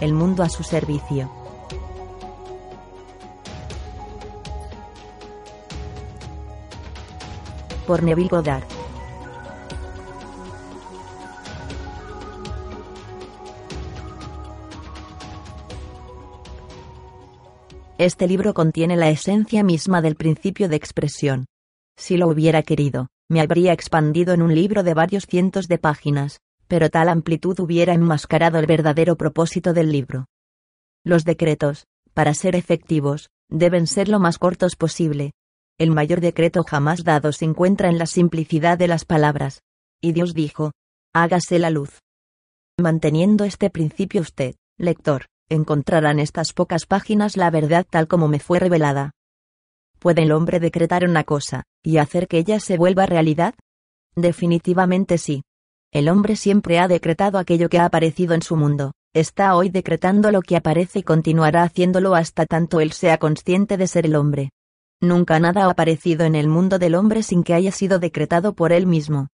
el mundo a su servicio. Por Neville Goddard. Este libro contiene la esencia misma del principio de expresión. Si lo hubiera querido, me habría expandido en un libro de varios cientos de páginas, pero tal amplitud hubiera enmascarado el verdadero propósito del libro. Los decretos, para ser efectivos, deben ser lo más cortos posible, el mayor decreto jamás dado se encuentra en la simplicidad de las palabras. Y Dios dijo, hágase la luz. Manteniendo este principio usted, lector, encontrará en estas pocas páginas la verdad tal como me fue revelada. ¿Puede el hombre decretar una cosa, y hacer que ella se vuelva realidad? Definitivamente sí. El hombre siempre ha decretado aquello que ha aparecido en su mundo, está hoy decretando lo que aparece y continuará haciéndolo hasta tanto él sea consciente de ser el hombre. Nunca nada ha aparecido en el mundo del hombre sin que haya sido decretado por él mismo.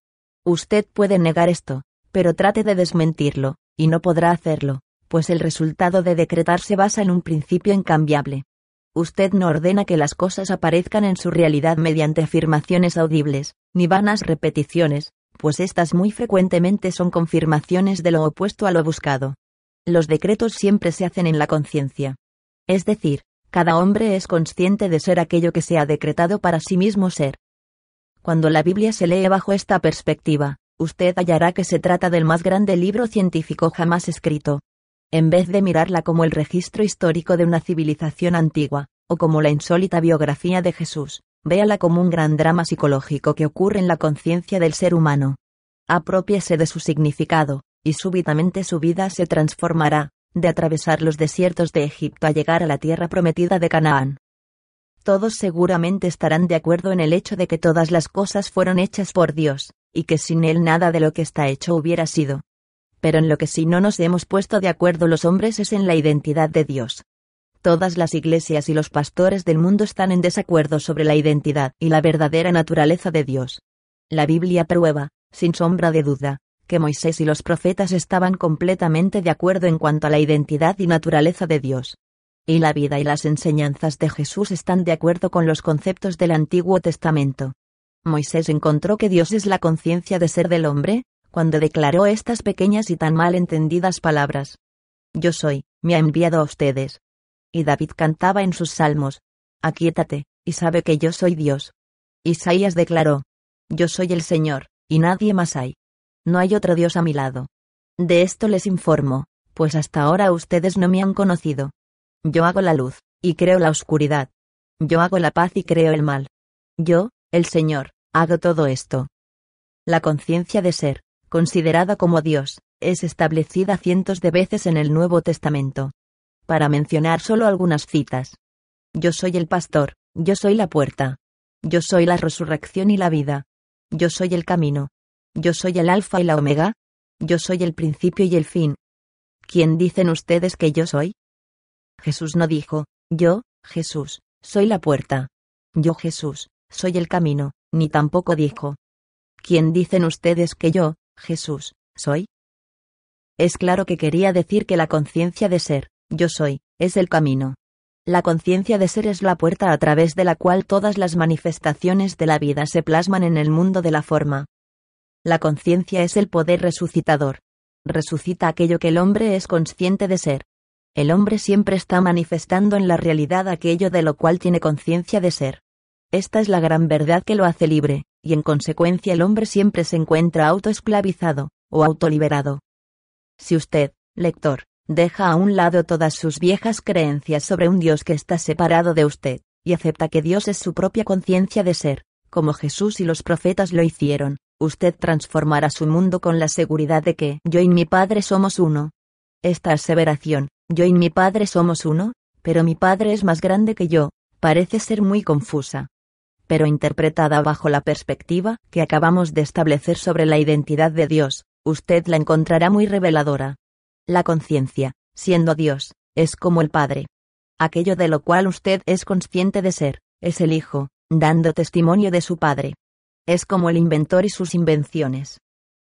Usted puede negar esto, pero trate de desmentirlo, y no podrá hacerlo, pues el resultado de decretar se basa en un principio incambiable. Usted no ordena que las cosas aparezcan en su realidad mediante afirmaciones audibles, ni vanas repeticiones, pues estas muy frecuentemente son confirmaciones de lo opuesto a lo buscado. Los decretos siempre se hacen en la conciencia. Es decir, cada hombre es consciente de ser aquello que se ha decretado para sí mismo ser. Cuando la Biblia se lee bajo esta perspectiva, usted hallará que se trata del más grande libro científico jamás escrito. En vez de mirarla como el registro histórico de una civilización antigua, o como la insólita biografía de Jesús, véala como un gran drama psicológico que ocurre en la conciencia del ser humano. Apropiese de su significado, y súbitamente su vida se transformará, de atravesar los desiertos de Egipto a llegar a la tierra prometida de Canaán. Todos seguramente estarán de acuerdo en el hecho de que todas las cosas fueron hechas por Dios, y que sin Él nada de lo que está hecho hubiera sido. Pero en lo que sí no nos hemos puesto de acuerdo los hombres es en la identidad de Dios. Todas las iglesias y los pastores del mundo están en desacuerdo sobre la identidad y la verdadera naturaleza de Dios. La Biblia prueba, sin sombra de duda, que Moisés y los profetas estaban completamente de acuerdo en cuanto a la identidad y naturaleza de Dios. Y la vida y las enseñanzas de Jesús están de acuerdo con los conceptos del Antiguo Testamento. Moisés encontró que Dios es la conciencia de ser del hombre, cuando declaró estas pequeñas y tan mal entendidas palabras. Yo soy, me ha enviado a ustedes. Y David cantaba en sus salmos, Aquíétate, y sabe que yo soy Dios. Isaías declaró, Yo soy el Señor, y nadie más hay. No hay otro Dios a mi lado. De esto les informo, pues hasta ahora ustedes no me han conocido. Yo hago la luz, y creo la oscuridad. Yo hago la paz y creo el mal. Yo, el Señor, hago todo esto. La conciencia de ser, considerada como Dios, es establecida cientos de veces en el Nuevo Testamento. Para mencionar solo algunas citas. Yo soy el pastor, yo soy la puerta. Yo soy la resurrección y la vida. Yo soy el camino, yo soy el alfa y la omega. Yo soy el principio y el fin. ¿Quién dicen ustedes que yo soy? Jesús no dijo, yo, Jesús, soy la puerta. Yo Jesús, soy el camino, ni tampoco dijo. ¿Quién dicen ustedes que yo, Jesús, soy? Es claro que quería decir que la conciencia de ser, yo soy, es el camino. La conciencia de ser es la puerta a través de la cual todas las manifestaciones de la vida se plasman en el mundo de la forma. La conciencia es el poder resucitador. Resucita aquello que el hombre es consciente de ser. El hombre siempre está manifestando en la realidad aquello de lo cual tiene conciencia de ser. Esta es la gran verdad que lo hace libre, y en consecuencia el hombre siempre se encuentra autoesclavizado, o autoliberado. Si usted, lector, deja a un lado todas sus viejas creencias sobre un Dios que está separado de usted, y acepta que Dios es su propia conciencia de ser, como Jesús y los profetas lo hicieron, usted transformará su mundo con la seguridad de que yo y mi Padre somos uno. Esta aseveración, yo y mi Padre somos uno, pero mi Padre es más grande que yo, parece ser muy confusa. Pero interpretada bajo la perspectiva que acabamos de establecer sobre la identidad de Dios, usted la encontrará muy reveladora. La conciencia, siendo Dios, es como el Padre. Aquello de lo cual usted es consciente de ser, es el Hijo, dando testimonio de su Padre. Es como el inventor y sus invenciones.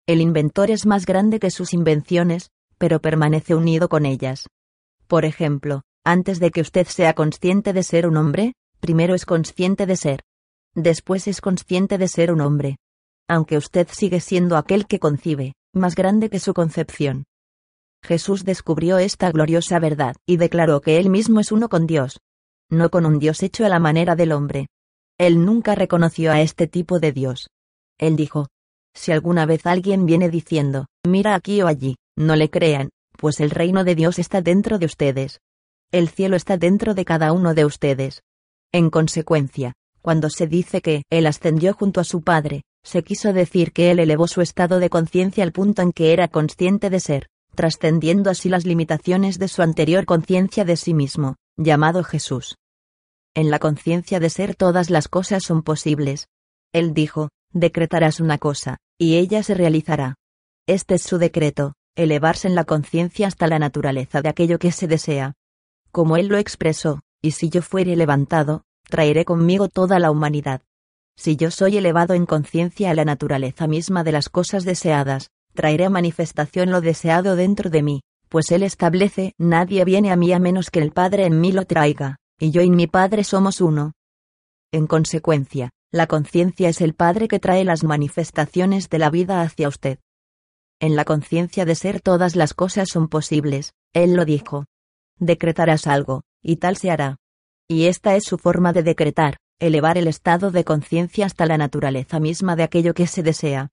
El inventor es más grande que sus invenciones, pero permanece unido con ellas. Por ejemplo, antes de que usted sea consciente de ser un hombre, primero es consciente de ser. Después es consciente de ser un hombre. Aunque usted sigue siendo aquel que concibe, más grande que su concepción. Jesús descubrió esta gloriosa verdad y declaró que él mismo es uno con Dios. No con un Dios hecho a la manera del hombre. Él nunca reconoció a este tipo de Dios. Él dijo, si alguna vez alguien viene diciendo, mira aquí o allí, no le crean, pues el reino de Dios está dentro de ustedes. El cielo está dentro de cada uno de ustedes. En consecuencia, cuando se dice que Él ascendió junto a su Padre, se quiso decir que Él elevó su estado de conciencia al punto en que era consciente de ser, trascendiendo así las limitaciones de su anterior conciencia de sí mismo, llamado Jesús. En la conciencia de ser todas las cosas son posibles. Él dijo, decretarás una cosa, y ella se realizará. Este es su decreto, elevarse en la conciencia hasta la naturaleza de aquello que se desea. Como él lo expresó, y si yo fuere levantado, traeré conmigo toda la humanidad. Si yo soy elevado en conciencia a la naturaleza misma de las cosas deseadas, traeré a manifestación lo deseado dentro de mí, pues él establece, nadie viene a mí a menos que el Padre en mí lo traiga y yo y mi Padre somos uno. En consecuencia, la conciencia es el Padre que trae las manifestaciones de la vida hacia usted. En la conciencia de ser todas las cosas son posibles, Él lo dijo. Decretarás algo, y tal se hará. Y esta es su forma de decretar, elevar el estado de conciencia hasta la naturaleza misma de aquello que se desea.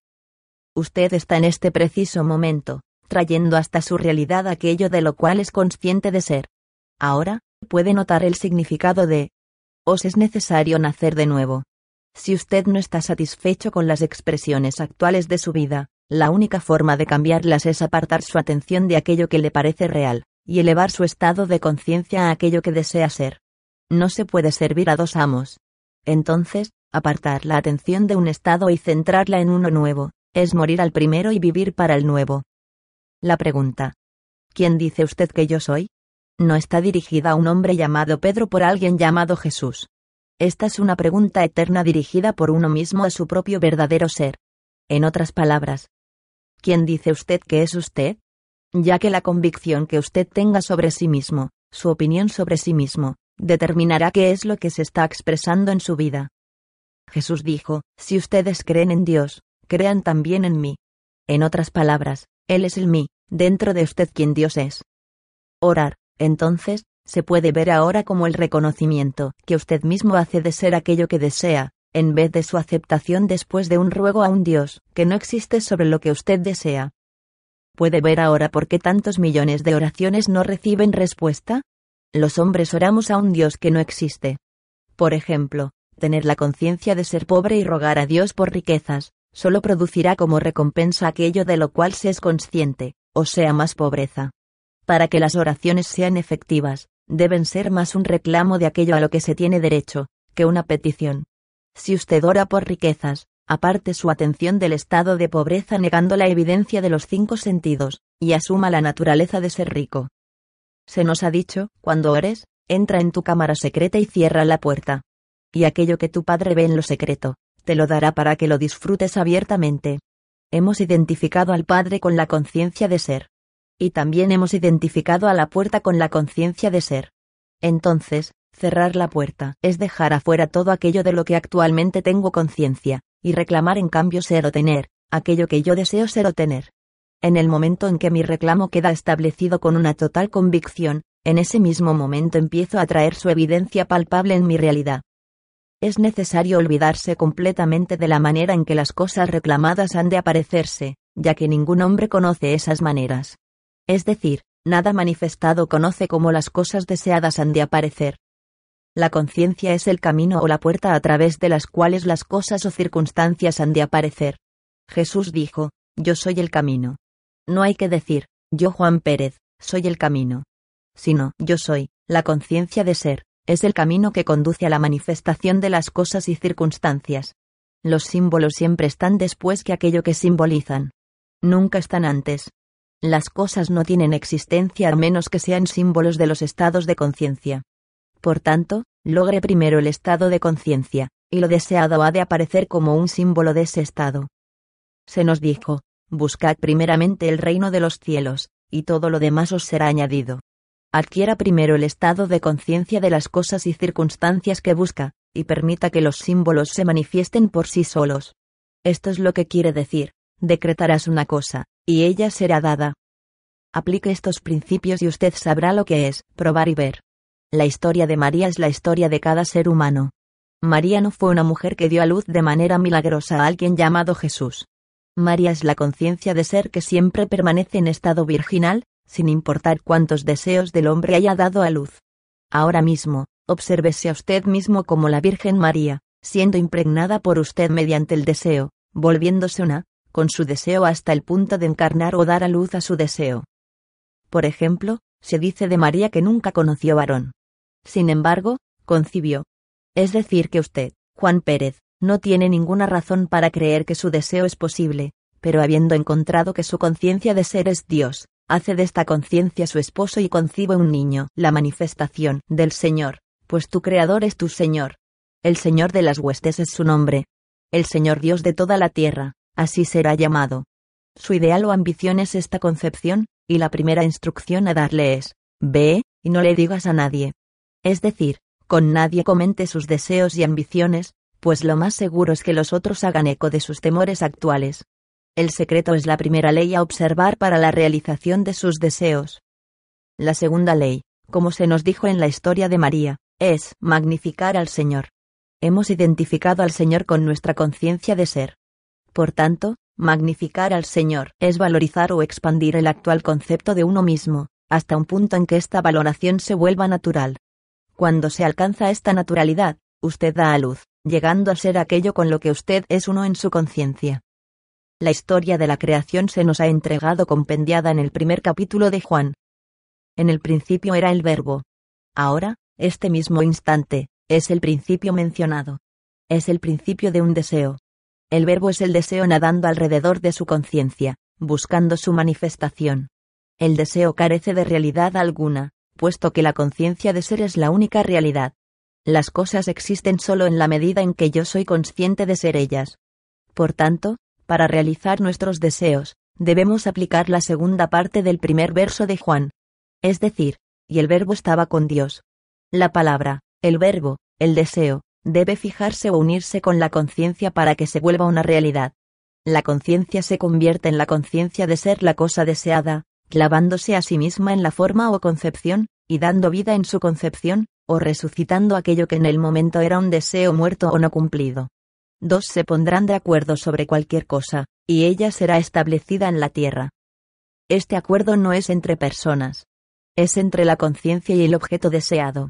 Usted está en este preciso momento, trayendo hasta su realidad aquello de lo cual es consciente de ser. Ahora, puede notar el significado de os es necesario nacer de nuevo. Si usted no está satisfecho con las expresiones actuales de su vida, la única forma de cambiarlas es apartar su atención de aquello que le parece real, y elevar su estado de conciencia a aquello que desea ser. No se puede servir a dos amos. Entonces, apartar la atención de un estado y centrarla en uno nuevo, es morir al primero y vivir para el nuevo. La pregunta. ¿Quién dice usted que yo soy? no está dirigida a un hombre llamado Pedro por alguien llamado Jesús. Esta es una pregunta eterna dirigida por uno mismo a su propio verdadero ser. En otras palabras, ¿quién dice usted que es usted? Ya que la convicción que usted tenga sobre sí mismo, su opinión sobre sí mismo, determinará qué es lo que se está expresando en su vida. Jesús dijo, si ustedes creen en Dios, crean también en mí. En otras palabras, Él es el mí, dentro de usted quien Dios es. Orar, entonces, se puede ver ahora como el reconocimiento que usted mismo hace de ser aquello que desea, en vez de su aceptación después de un ruego a un Dios que no existe sobre lo que usted desea. ¿Puede ver ahora por qué tantos millones de oraciones no reciben respuesta? Los hombres oramos a un Dios que no existe. Por ejemplo, tener la conciencia de ser pobre y rogar a Dios por riquezas, solo producirá como recompensa aquello de lo cual se es consciente, o sea más pobreza. Para que las oraciones sean efectivas, deben ser más un reclamo de aquello a lo que se tiene derecho, que una petición. Si usted ora por riquezas, aparte su atención del estado de pobreza negando la evidencia de los cinco sentidos, y asuma la naturaleza de ser rico. Se nos ha dicho, cuando ores, entra en tu cámara secreta y cierra la puerta. Y aquello que tu Padre ve en lo secreto, te lo dará para que lo disfrutes abiertamente. Hemos identificado al Padre con la conciencia de ser y también hemos identificado a la puerta con la conciencia de ser. Entonces, cerrar la puerta es dejar afuera todo aquello de lo que actualmente tengo conciencia, y reclamar en cambio ser o tener, aquello que yo deseo ser o tener. En el momento en que mi reclamo queda establecido con una total convicción, en ese mismo momento empiezo a traer su evidencia palpable en mi realidad. Es necesario olvidarse completamente de la manera en que las cosas reclamadas han de aparecerse, ya que ningún hombre conoce esas maneras. Es decir, nada manifestado conoce cómo las cosas deseadas han de aparecer. La conciencia es el camino o la puerta a través de las cuales las cosas o circunstancias han de aparecer. Jesús dijo, Yo soy el camino. No hay que decir, yo Juan Pérez, soy el camino. Sino, yo soy, la conciencia de ser, es el camino que conduce a la manifestación de las cosas y circunstancias. Los símbolos siempre están después que aquello que simbolizan. Nunca están antes. Las cosas no tienen existencia a menos que sean símbolos de los estados de conciencia. Por tanto, logre primero el estado de conciencia, y lo deseado ha de aparecer como un símbolo de ese estado. Se nos dijo, buscad primeramente el reino de los cielos, y todo lo demás os será añadido. Adquiera primero el estado de conciencia de las cosas y circunstancias que busca, y permita que los símbolos se manifiesten por sí solos. Esto es lo que quiere decir, decretarás una cosa, y ella será dada. Aplique estos principios y usted sabrá lo que es, probar y ver. La historia de María es la historia de cada ser humano. María no fue una mujer que dio a luz de manera milagrosa a alguien llamado Jesús. María es la conciencia de ser que siempre permanece en estado virginal, sin importar cuántos deseos del hombre haya dado a luz. Ahora mismo, obsérvese a usted mismo como la Virgen María, siendo impregnada por usted mediante el deseo, volviéndose una, con su deseo hasta el punto de encarnar o dar a luz a su deseo. Por ejemplo, se dice de María que nunca conoció varón. Sin embargo, concibió. Es decir, que usted, Juan Pérez, no tiene ninguna razón para creer que su deseo es posible, pero habiendo encontrado que su conciencia de ser es Dios, hace de esta conciencia su esposo y concibe un niño, la manifestación del Señor, pues tu Creador es tu Señor. El Señor de las huestes es su nombre. El Señor Dios de toda la tierra, así será llamado. Su ideal o ambición es esta concepción, y la primera instrucción a darle es, ve, y no le digas a nadie. Es decir, con nadie comente sus deseos y ambiciones, pues lo más seguro es que los otros hagan eco de sus temores actuales. El secreto es la primera ley a observar para la realización de sus deseos. La segunda ley, como se nos dijo en la historia de María, es magnificar al Señor. Hemos identificado al Señor con nuestra conciencia de ser. Por tanto, magnificar al Señor es valorizar o expandir el actual concepto de uno mismo, hasta un punto en que esta valoración se vuelva natural. Cuando se alcanza esta naturalidad, usted da a luz, llegando a ser aquello con lo que usted es uno en su conciencia. La historia de la creación se nos ha entregado compendiada en el primer capítulo de Juan. En el principio era el verbo. Ahora, este mismo instante, es el principio mencionado. Es el principio de un deseo. El verbo es el deseo nadando alrededor de su conciencia, buscando su manifestación. El deseo carece de realidad alguna, puesto que la conciencia de ser es la única realidad. Las cosas existen solo en la medida en que yo soy consciente de ser ellas. Por tanto, para realizar nuestros deseos, debemos aplicar la segunda parte del primer verso de Juan. Es decir, y el verbo estaba con Dios, la palabra, el verbo, el deseo, debe fijarse o unirse con la conciencia para que se vuelva una realidad. La conciencia se convierte en la conciencia de ser la cosa deseada, clavándose a sí misma en la forma o concepción, y dando vida en su concepción, o resucitando aquello que en el momento era un deseo muerto o no cumplido. Dos se pondrán de acuerdo sobre cualquier cosa, y ella será establecida en la tierra. Este acuerdo no es entre personas. Es entre la conciencia y el objeto deseado.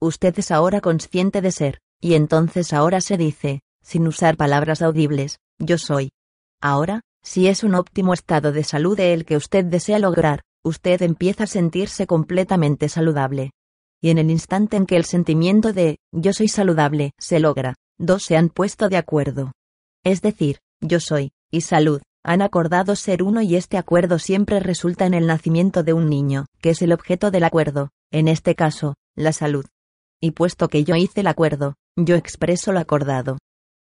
Usted es ahora consciente de ser, y entonces ahora se dice, sin usar palabras audibles, yo soy. Ahora, si es un óptimo estado de salud el que usted desea lograr, usted empieza a sentirse completamente saludable. Y en el instante en que el sentimiento de yo soy saludable se logra, dos se han puesto de acuerdo. Es decir, yo soy, y salud, han acordado ser uno y este acuerdo siempre resulta en el nacimiento de un niño, que es el objeto del acuerdo, en este caso, la salud y puesto que yo hice el acuerdo, yo expreso lo acordado.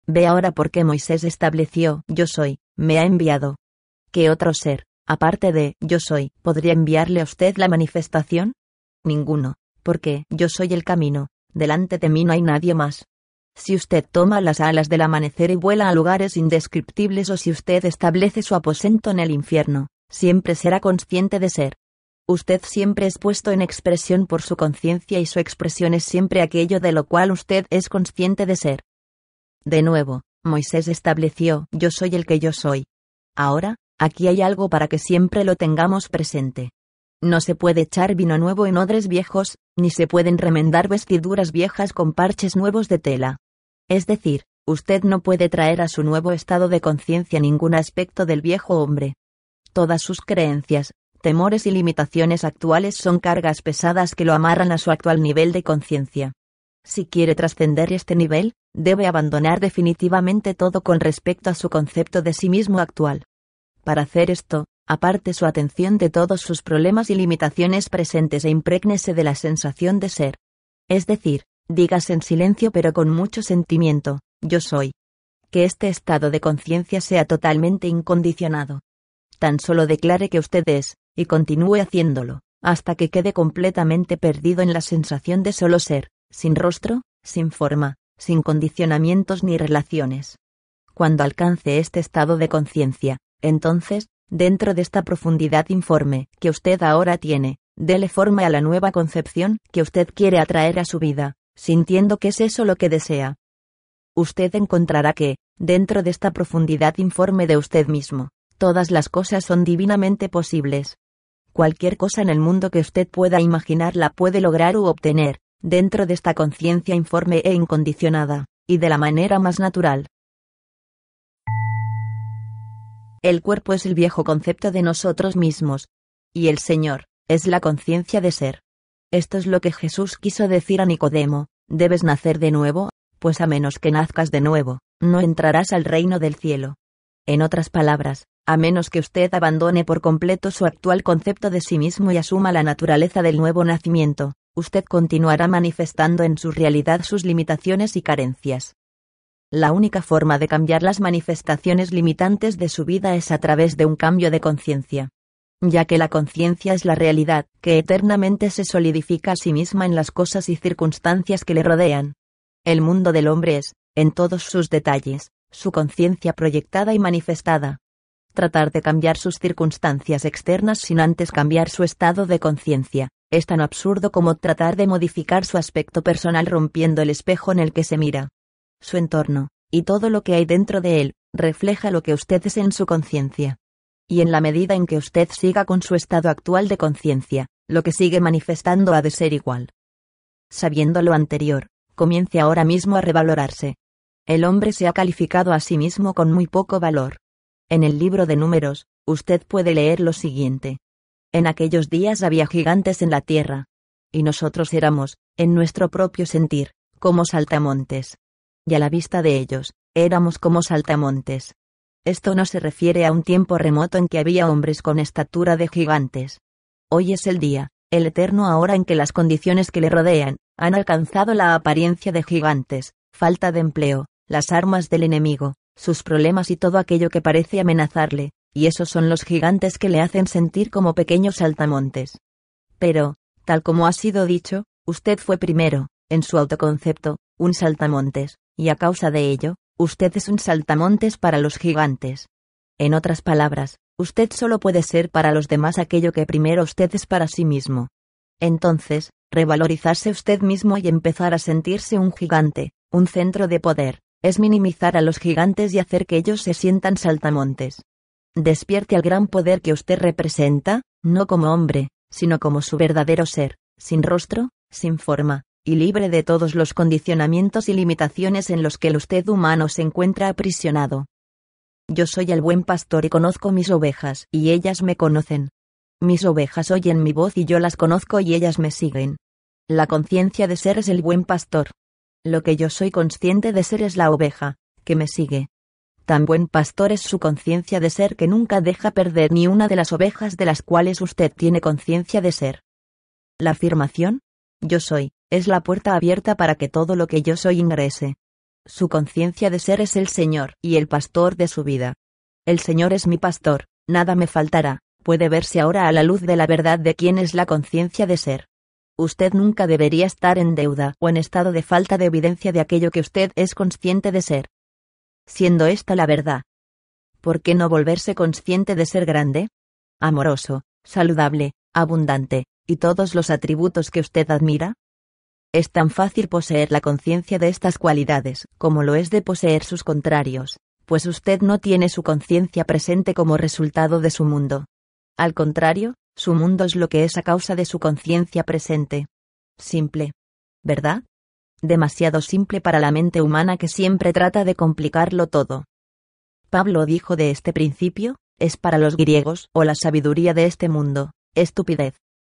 Ve ahora por qué Moisés estableció, yo soy, me ha enviado. ¿Qué otro ser, aparte de, yo soy, podría enviarle a usted la manifestación? Ninguno, porque, yo soy el camino, delante de mí no hay nadie más. Si usted toma las alas del amanecer y vuela a lugares indescriptibles o si usted establece su aposento en el infierno, siempre será consciente de ser, Usted siempre es puesto en expresión por su conciencia y su expresión es siempre aquello de lo cual usted es consciente de ser. De nuevo, Moisés estableció, yo soy el que yo soy. Ahora, aquí hay algo para que siempre lo tengamos presente. No se puede echar vino nuevo en odres viejos, ni se pueden remendar vestiduras viejas con parches nuevos de tela. Es decir, usted no puede traer a su nuevo estado de conciencia ningún aspecto del viejo hombre. Todas sus creencias, temores y limitaciones actuales son cargas pesadas que lo amarran a su actual nivel de conciencia. Si quiere trascender este nivel, debe abandonar definitivamente todo con respecto a su concepto de sí mismo actual. Para hacer esto, aparte su atención de todos sus problemas y limitaciones presentes e imprégnese de la sensación de ser. Es decir, digas en silencio pero con mucho sentimiento, yo soy. Que este estado de conciencia sea totalmente incondicionado. Tan solo declare que usted es, y continúe haciéndolo, hasta que quede completamente perdido en la sensación de solo ser, sin rostro, sin forma, sin condicionamientos ni relaciones. Cuando alcance este estado de conciencia, entonces, dentro de esta profundidad informe que usted ahora tiene, dele forma a la nueva concepción que usted quiere atraer a su vida, sintiendo que es eso lo que desea. Usted encontrará que, dentro de esta profundidad informe de usted mismo, todas las cosas son divinamente posibles. Cualquier cosa en el mundo que usted pueda imaginar la puede lograr u obtener, dentro de esta conciencia informe e incondicionada, y de la manera más natural. El cuerpo es el viejo concepto de nosotros mismos, y el Señor, es la conciencia de ser. Esto es lo que Jesús quiso decir a Nicodemo, debes nacer de nuevo, pues a menos que nazcas de nuevo, no entrarás al reino del cielo. En otras palabras, a menos que usted abandone por completo su actual concepto de sí mismo y asuma la naturaleza del nuevo nacimiento, usted continuará manifestando en su realidad sus limitaciones y carencias. La única forma de cambiar las manifestaciones limitantes de su vida es a través de un cambio de conciencia. Ya que la conciencia es la realidad, que eternamente se solidifica a sí misma en las cosas y circunstancias que le rodean. El mundo del hombre es, en todos sus detalles, su conciencia proyectada y manifestada. Tratar de cambiar sus circunstancias externas sin antes cambiar su estado de conciencia, es tan absurdo como tratar de modificar su aspecto personal rompiendo el espejo en el que se mira. Su entorno, y todo lo que hay dentro de él, refleja lo que usted es en su conciencia. Y en la medida en que usted siga con su estado actual de conciencia, lo que sigue manifestando ha de ser igual. Sabiendo lo anterior, comience ahora mismo a revalorarse, el hombre se ha calificado a sí mismo con muy poco valor. En el libro de números, usted puede leer lo siguiente. En aquellos días había gigantes en la tierra. Y nosotros éramos, en nuestro propio sentir, como saltamontes. Y a la vista de ellos, éramos como saltamontes. Esto no se refiere a un tiempo remoto en que había hombres con estatura de gigantes. Hoy es el día, el eterno ahora en que las condiciones que le rodean, han alcanzado la apariencia de gigantes, falta de empleo, las armas del enemigo, sus problemas y todo aquello que parece amenazarle, y esos son los gigantes que le hacen sentir como pequeños saltamontes. Pero, tal como ha sido dicho, usted fue primero, en su autoconcepto, un saltamontes, y a causa de ello, usted es un saltamontes para los gigantes. En otras palabras, usted solo puede ser para los demás aquello que primero usted es para sí mismo. Entonces, revalorizarse usted mismo y empezar a sentirse un gigante, un centro de poder, es minimizar a los gigantes y hacer que ellos se sientan saltamontes. Despierte al gran poder que usted representa, no como hombre, sino como su verdadero ser, sin rostro, sin forma, y libre de todos los condicionamientos y limitaciones en los que el usted humano se encuentra aprisionado. Yo soy el buen pastor y conozco mis ovejas, y ellas me conocen. Mis ovejas oyen mi voz y yo las conozco y ellas me siguen. La conciencia de ser es el buen pastor, lo que yo soy consciente de ser es la oveja, que me sigue. Tan buen pastor es su conciencia de ser que nunca deja perder ni una de las ovejas de las cuales usted tiene conciencia de ser. La afirmación, yo soy, es la puerta abierta para que todo lo que yo soy ingrese. Su conciencia de ser es el Señor y el pastor de su vida. El Señor es mi pastor, nada me faltará, puede verse ahora a la luz de la verdad de quién es la conciencia de ser. Usted nunca debería estar en deuda o en estado de falta de evidencia de aquello que usted es consciente de ser. Siendo esta la verdad. ¿Por qué no volverse consciente de ser grande? Amoroso, saludable, abundante, y todos los atributos que usted admira? Es tan fácil poseer la conciencia de estas cualidades como lo es de poseer sus contrarios, pues usted no tiene su conciencia presente como resultado de su mundo. Al contrario, su mundo es lo que es a causa de su conciencia presente. Simple. ¿Verdad? Demasiado simple para la mente humana que siempre trata de complicarlo todo. Pablo dijo de este principio, es para los griegos o la sabiduría de este mundo, estupidez.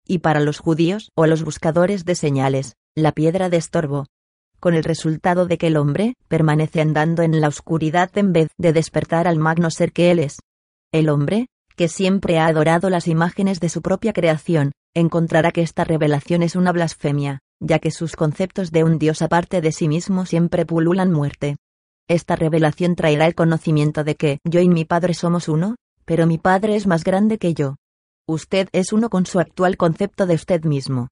Y para los judíos o los buscadores de señales, la piedra de estorbo. Con el resultado de que el hombre permanece andando en la oscuridad en vez de despertar al magno ser que él es. El hombre, que siempre ha adorado las imágenes de su propia creación, encontrará que esta revelación es una blasfemia, ya que sus conceptos de un Dios aparte de sí mismo siempre pululan muerte. Esta revelación traerá el conocimiento de que yo y mi Padre somos uno, pero mi Padre es más grande que yo. Usted es uno con su actual concepto de usted mismo.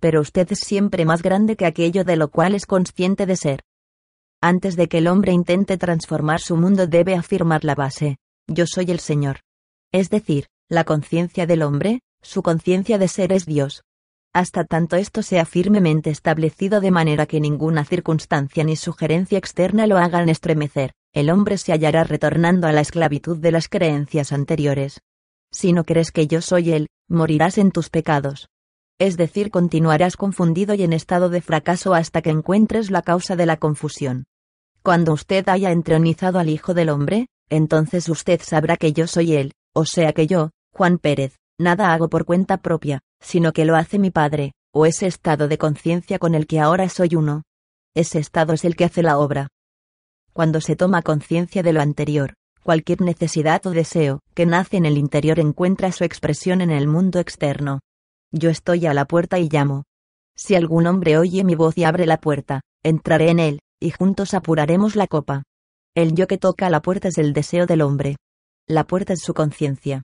Pero usted es siempre más grande que aquello de lo cual es consciente de ser. Antes de que el hombre intente transformar su mundo debe afirmar la base. Yo soy el Señor. Es decir, la conciencia del hombre, su conciencia de ser es Dios. Hasta tanto esto sea firmemente establecido de manera que ninguna circunstancia ni sugerencia externa lo hagan estremecer, el hombre se hallará retornando a la esclavitud de las creencias anteriores. Si no crees que yo soy Él, morirás en tus pecados. Es decir, continuarás confundido y en estado de fracaso hasta que encuentres la causa de la confusión. Cuando usted haya entronizado al Hijo del Hombre, entonces usted sabrá que yo soy Él, o sea que yo, Juan Pérez, nada hago por cuenta propia, sino que lo hace mi Padre, o ese estado de conciencia con el que ahora soy uno. Ese estado es el que hace la obra. Cuando se toma conciencia de lo anterior, cualquier necesidad o deseo que nace en el interior encuentra su expresión en el mundo externo. Yo estoy a la puerta y llamo. Si algún hombre oye mi voz y abre la puerta, entraré en él, y juntos apuraremos la copa. El yo que toca la puerta es el deseo del hombre. La puerta es su conciencia.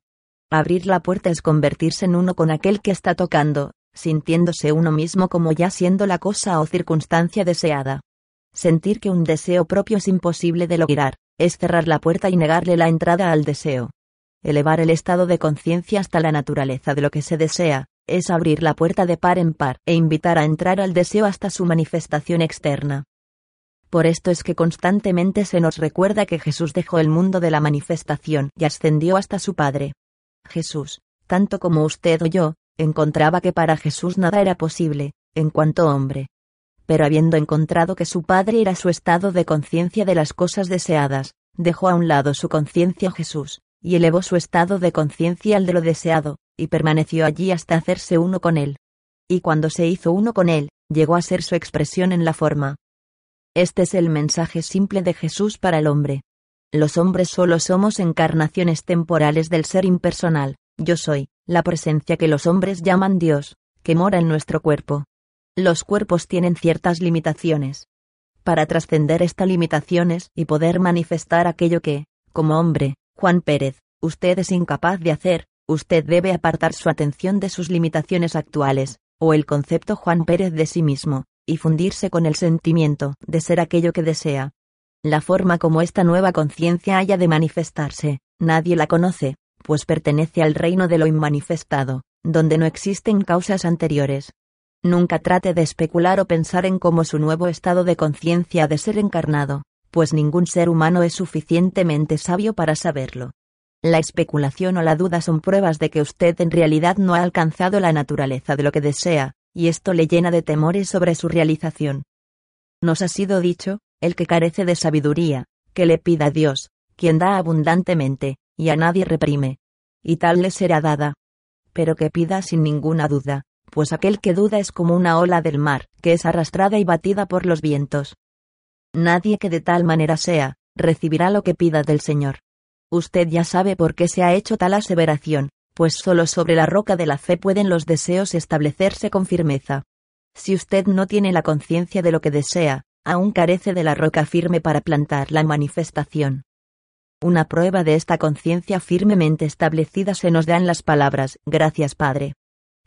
Abrir la puerta es convertirse en uno con aquel que está tocando, sintiéndose uno mismo como ya siendo la cosa o circunstancia deseada. Sentir que un deseo propio es imposible de lograr, es cerrar la puerta y negarle la entrada al deseo. Elevar el estado de conciencia hasta la naturaleza de lo que se desea, es abrir la puerta de par en par e invitar a entrar al deseo hasta su manifestación externa. Por esto es que constantemente se nos recuerda que Jesús dejó el mundo de la manifestación y ascendió hasta su Padre. Jesús, tanto como usted o yo, encontraba que para Jesús nada era posible, en cuanto hombre. Pero habiendo encontrado que su Padre era su estado de conciencia de las cosas deseadas, dejó a un lado su conciencia Jesús, y elevó su estado de conciencia al de lo deseado, y permaneció allí hasta hacerse uno con él. Y cuando se hizo uno con él, llegó a ser su expresión en la forma. Este es el mensaje simple de Jesús para el hombre. Los hombres solo somos encarnaciones temporales del ser impersonal, yo soy, la presencia que los hombres llaman Dios, que mora en nuestro cuerpo. Los cuerpos tienen ciertas limitaciones. Para trascender estas limitaciones y poder manifestar aquello que, como hombre, Juan Pérez, usted es incapaz de hacer, usted debe apartar su atención de sus limitaciones actuales, o el concepto Juan Pérez de sí mismo, y fundirse con el sentimiento de ser aquello que desea, la forma como esta nueva conciencia haya de manifestarse, nadie la conoce, pues pertenece al reino de lo inmanifestado, donde no existen causas anteriores. Nunca trate de especular o pensar en cómo su nuevo estado de conciencia ha de ser encarnado, pues ningún ser humano es suficientemente sabio para saberlo. La especulación o la duda son pruebas de que usted en realidad no ha alcanzado la naturaleza de lo que desea, y esto le llena de temores sobre su realización. Nos ha sido dicho, el que carece de sabiduría, que le pida a Dios, quien da abundantemente, y a nadie reprime. Y tal le será dada. Pero que pida sin ninguna duda, pues aquel que duda es como una ola del mar, que es arrastrada y batida por los vientos. Nadie que de tal manera sea, recibirá lo que pida del Señor. Usted ya sabe por qué se ha hecho tal aseveración, pues solo sobre la roca de la fe pueden los deseos establecerse con firmeza. Si usted no tiene la conciencia de lo que desea, aún carece de la roca firme para plantar la manifestación. Una prueba de esta conciencia firmemente establecida se nos da en las palabras, gracias Padre.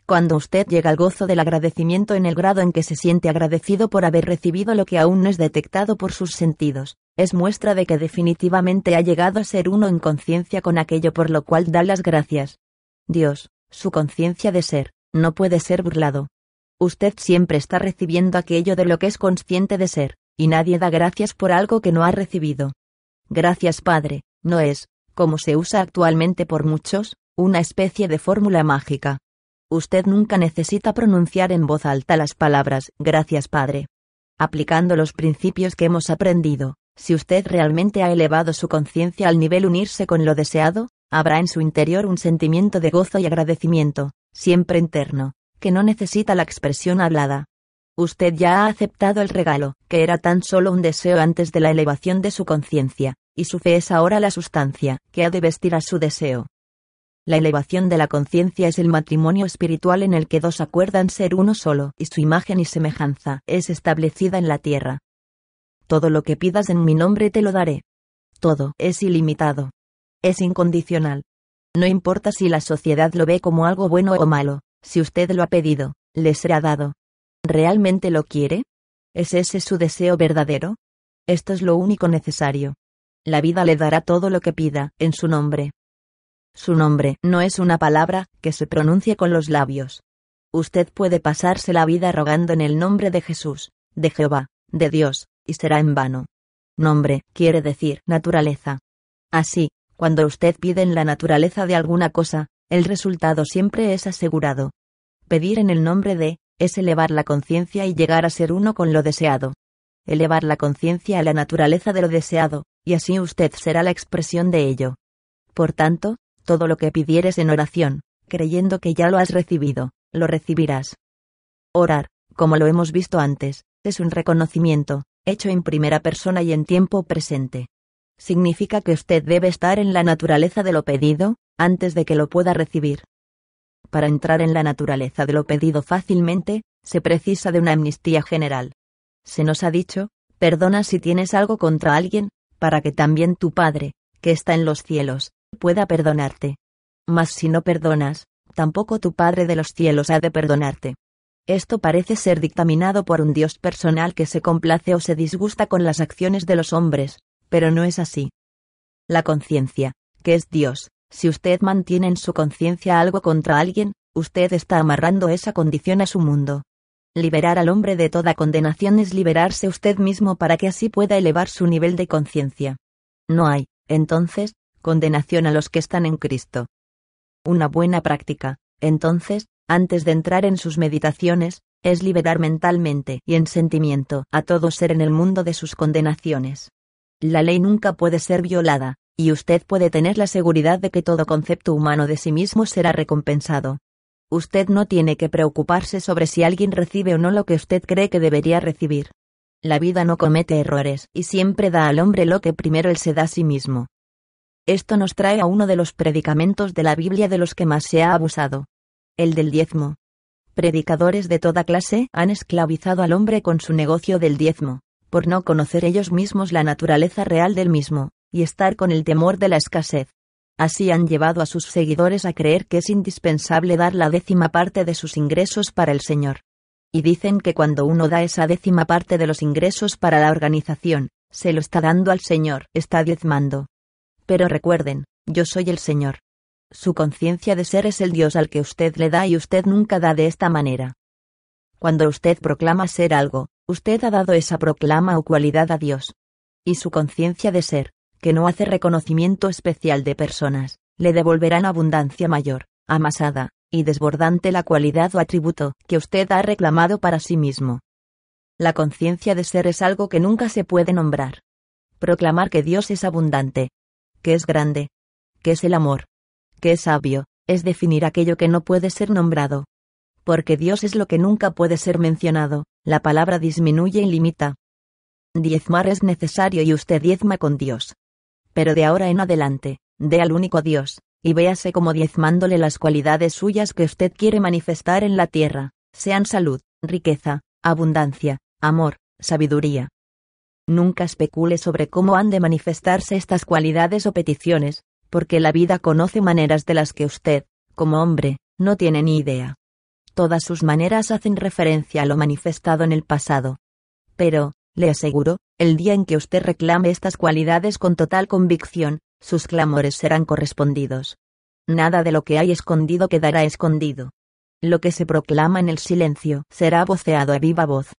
Cuando usted llega al gozo del agradecimiento en el grado en que se siente agradecido por haber recibido lo que aún no es detectado por sus sentidos, es muestra de que definitivamente ha llegado a ser uno en conciencia con aquello por lo cual da las gracias. Dios, su conciencia de ser, no puede ser burlado. Usted siempre está recibiendo aquello de lo que es consciente de ser, y nadie da gracias por algo que no ha recibido. Gracias Padre, no es, como se usa actualmente por muchos, una especie de fórmula mágica. Usted nunca necesita pronunciar en voz alta las palabras, gracias Padre. Aplicando los principios que hemos aprendido, si usted realmente ha elevado su conciencia al nivel unirse con lo deseado, habrá en su interior un sentimiento de gozo y agradecimiento, siempre interno, que no necesita la expresión hablada. Usted ya ha aceptado el regalo, que era tan solo un deseo antes de la elevación de su conciencia, y su fe es ahora la sustancia, que ha de vestir a su deseo. La elevación de la conciencia es el matrimonio espiritual en el que dos acuerdan ser uno solo, y su imagen y semejanza es establecida en la tierra. Todo lo que pidas en mi nombre te lo daré. Todo es ilimitado. Es incondicional. No importa si la sociedad lo ve como algo bueno o malo, si usted lo ha pedido, le será dado. ¿Realmente lo quiere? ¿Es ese su deseo verdadero? Esto es lo único necesario. La vida le dará todo lo que pida, en su nombre. Su nombre no es una palabra que se pronuncie con los labios. Usted puede pasarse la vida rogando en el nombre de Jesús, de Jehová, de Dios, y será en vano. Nombre quiere decir naturaleza. Así, cuando usted pide en la naturaleza de alguna cosa, el resultado siempre es asegurado. Pedir en el nombre de, es elevar la conciencia y llegar a ser uno con lo deseado. Elevar la conciencia a la naturaleza de lo deseado, y así usted será la expresión de ello. Por tanto, todo lo que pidieres en oración, creyendo que ya lo has recibido, lo recibirás. Orar, como lo hemos visto antes, es un reconocimiento, hecho en primera persona y en tiempo presente. Significa que usted debe estar en la naturaleza de lo pedido, antes de que lo pueda recibir. Para entrar en la naturaleza de lo pedido fácilmente, se precisa de una amnistía general. Se nos ha dicho, perdona si tienes algo contra alguien, para que también tu Padre, que está en los cielos, pueda perdonarte. Mas si no perdonas, tampoco tu Padre de los cielos ha de perdonarte. Esto parece ser dictaminado por un Dios personal que se complace o se disgusta con las acciones de los hombres, pero no es así. La conciencia, que es Dios, si usted mantiene en su conciencia algo contra alguien, usted está amarrando esa condición a su mundo. Liberar al hombre de toda condenación es liberarse usted mismo para que así pueda elevar su nivel de conciencia. No hay, entonces, condenación a los que están en Cristo. Una buena práctica, entonces, antes de entrar en sus meditaciones, es liberar mentalmente y en sentimiento a todo ser en el mundo de sus condenaciones. La ley nunca puede ser violada, y usted puede tener la seguridad de que todo concepto humano de sí mismo será recompensado. Usted no tiene que preocuparse sobre si alguien recibe o no lo que usted cree que debería recibir. La vida no comete errores y siempre da al hombre lo que primero él se da a sí mismo. Esto nos trae a uno de los predicamentos de la Biblia de los que más se ha abusado. El del diezmo. Predicadores de toda clase han esclavizado al hombre con su negocio del diezmo, por no conocer ellos mismos la naturaleza real del mismo, y estar con el temor de la escasez. Así han llevado a sus seguidores a creer que es indispensable dar la décima parte de sus ingresos para el Señor. Y dicen que cuando uno da esa décima parte de los ingresos para la organización, se lo está dando al Señor, está diezmando. Pero recuerden, yo soy el Señor. Su conciencia de ser es el Dios al que usted le da y usted nunca da de esta manera. Cuando usted proclama ser algo, usted ha dado esa proclama o cualidad a Dios. Y su conciencia de ser, que no hace reconocimiento especial de personas, le devolverá en abundancia mayor, amasada, y desbordante la cualidad o atributo que usted ha reclamado para sí mismo. La conciencia de ser es algo que nunca se puede nombrar. Proclamar que Dios es abundante, que es grande, que es el amor, que es sabio, es definir aquello que no puede ser nombrado. Porque Dios es lo que nunca puede ser mencionado, la palabra disminuye y limita. Diezmar es necesario y usted diezma con Dios. Pero de ahora en adelante, dé al único Dios, y véase como diezmándole las cualidades suyas que usted quiere manifestar en la tierra, sean salud, riqueza, abundancia, amor, sabiduría, Nunca especule sobre cómo han de manifestarse estas cualidades o peticiones, porque la vida conoce maneras de las que usted, como hombre, no tiene ni idea. Todas sus maneras hacen referencia a lo manifestado en el pasado. Pero, le aseguro, el día en que usted reclame estas cualidades con total convicción, sus clamores serán correspondidos. Nada de lo que hay escondido quedará escondido. Lo que se proclama en el silencio será voceado a viva voz.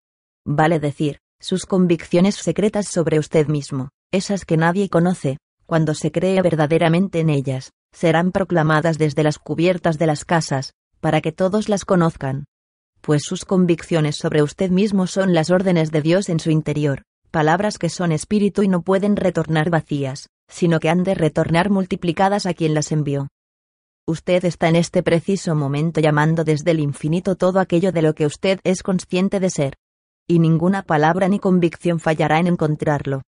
Vale decir, sus convicciones secretas sobre usted mismo, esas que nadie conoce, cuando se cree verdaderamente en ellas, serán proclamadas desde las cubiertas de las casas, para que todos las conozcan. Pues sus convicciones sobre usted mismo son las órdenes de Dios en su interior, palabras que son espíritu y no pueden retornar vacías, sino que han de retornar multiplicadas a quien las envió. Usted está en este preciso momento llamando desde el infinito todo aquello de lo que usted es consciente de ser, y ninguna palabra ni convicción fallará en encontrarlo.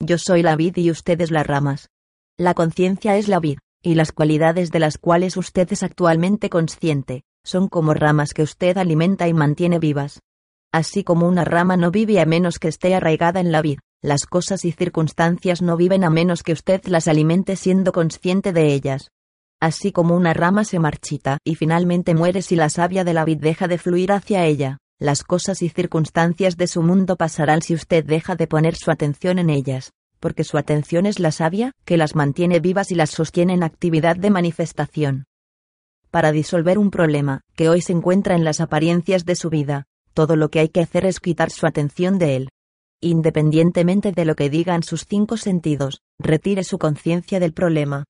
Yo soy la vid y ustedes las ramas. La conciencia es la vid, y las cualidades de las cuales usted es actualmente consciente, son como ramas que usted alimenta y mantiene vivas. Así como una rama no vive a menos que esté arraigada en la vid, las cosas y circunstancias no viven a menos que usted las alimente siendo consciente de ellas. Así como una rama se marchita y finalmente muere si la savia de la vid deja de fluir hacia ella, las cosas y circunstancias de su mundo pasarán si usted deja de poner su atención en ellas, porque su atención es la savia, que las mantiene vivas y las sostiene en actividad de manifestación. Para disolver un problema, que hoy se encuentra en las apariencias de su vida, todo lo que hay que hacer es quitar su atención de él. Independientemente de lo que digan sus cinco sentidos, retire su conciencia del problema.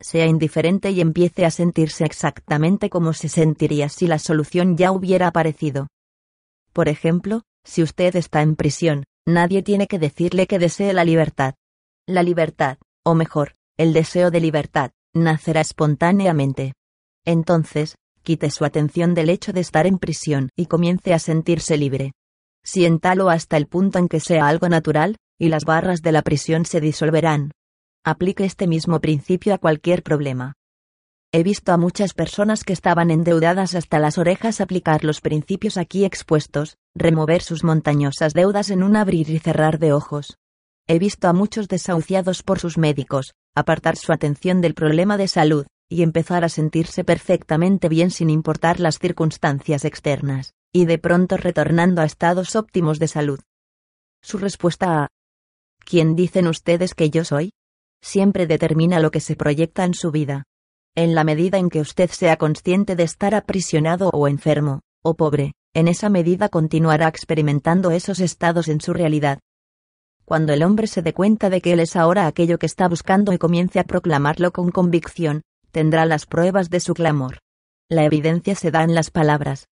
Sea indiferente y empiece a sentirse exactamente como se sentiría si la solución ya hubiera aparecido. Por ejemplo, si usted está en prisión, nadie tiene que decirle que desee la libertad. La libertad, o mejor, el deseo de libertad, nacerá espontáneamente. Entonces, quite su atención del hecho de estar en prisión y comience a sentirse libre. Siéntalo hasta el punto en que sea algo natural, y las barras de la prisión se disolverán. Aplique este mismo principio a cualquier problema. He visto a muchas personas que estaban endeudadas hasta las orejas aplicar los principios aquí expuestos, remover sus montañosas deudas en un abrir y cerrar de ojos. He visto a muchos desahuciados por sus médicos, apartar su atención del problema de salud, y empezar a sentirse perfectamente bien sin importar las circunstancias externas, y de pronto retornando a estados óptimos de salud. Su respuesta a ¿Quién dicen ustedes que yo soy? siempre determina lo que se proyecta en su vida. En la medida en que usted sea consciente de estar aprisionado o enfermo, o pobre, en esa medida continuará experimentando esos estados en su realidad. Cuando el hombre se dé cuenta de que él es ahora aquello que está buscando y comience a proclamarlo con convicción, tendrá las pruebas de su clamor. La evidencia se da en las palabras.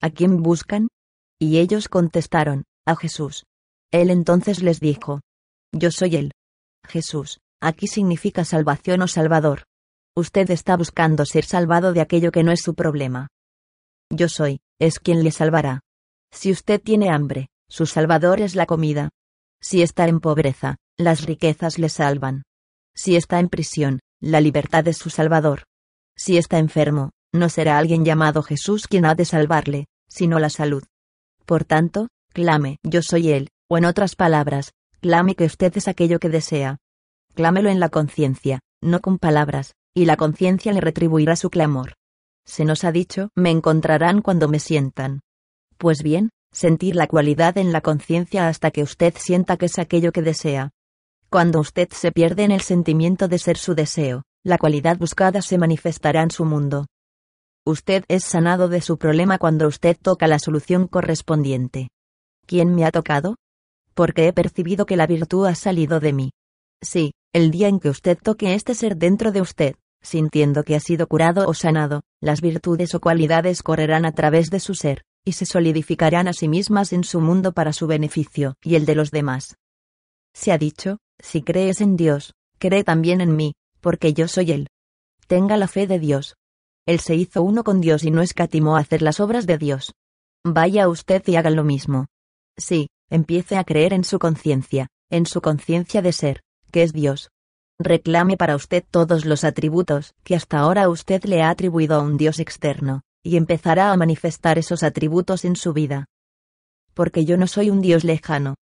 ¿A quién buscan? Y ellos contestaron, a Jesús. Él entonces les dijo, Yo soy él. Jesús, aquí significa salvación o salvador. Usted está buscando ser salvado de aquello que no es su problema. Yo soy, es quien le salvará. Si usted tiene hambre, su salvador es la comida. Si está en pobreza, las riquezas le salvan. Si está en prisión, la libertad es su Salvador. Si está enfermo, no será alguien llamado Jesús quien ha de salvarle, sino la salud. Por tanto, clame, yo soy Él, o en otras palabras, clame que usted es aquello que desea. Clámelo en la conciencia, no con palabras, y la conciencia le retribuirá su clamor. Se nos ha dicho, me encontrarán cuando me sientan. Pues bien, sentir la cualidad en la conciencia hasta que usted sienta que es aquello que desea. Cuando usted se pierde en el sentimiento de ser su deseo, la cualidad buscada se manifestará en su mundo. Usted es sanado de su problema cuando usted toca la solución correspondiente. ¿Quién me ha tocado? Porque he percibido que la virtud ha salido de mí. Sí, el día en que usted toque este ser dentro de usted, sintiendo que ha sido curado o sanado, las virtudes o cualidades correrán a través de su ser, y se solidificarán a sí mismas en su mundo para su beneficio y el de los demás. Se ha dicho, si crees en Dios, cree también en mí, porque yo soy Él. Tenga la fe de Dios. Él se hizo uno con Dios y no escatimó a hacer las obras de Dios. Vaya usted y haga lo mismo. Sí, empiece a creer en su conciencia, en su conciencia de ser, que es Dios. Reclame para usted todos los atributos que hasta ahora usted le ha atribuido a un Dios externo, y empezará a manifestar esos atributos en su vida. Porque yo no soy un Dios lejano,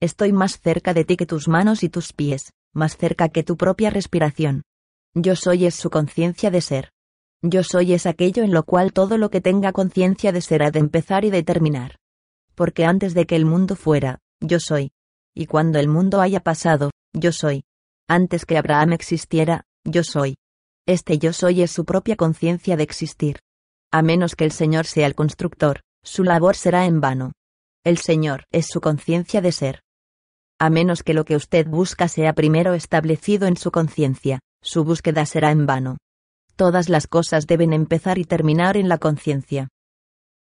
Estoy más cerca de ti que tus manos y tus pies, más cerca que tu propia respiración. Yo soy es su conciencia de ser. Yo soy es aquello en lo cual todo lo que tenga conciencia de ser ha de empezar y de terminar. Porque antes de que el mundo fuera, yo soy. Y cuando el mundo haya pasado, yo soy. Antes que Abraham existiera, yo soy. Este yo soy es su propia conciencia de existir. A menos que el Señor sea el constructor, su labor será en vano. El Señor es su conciencia de ser. A menos que lo que usted busca sea primero establecido en su conciencia, su búsqueda será en vano. Todas las cosas deben empezar y terminar en la conciencia.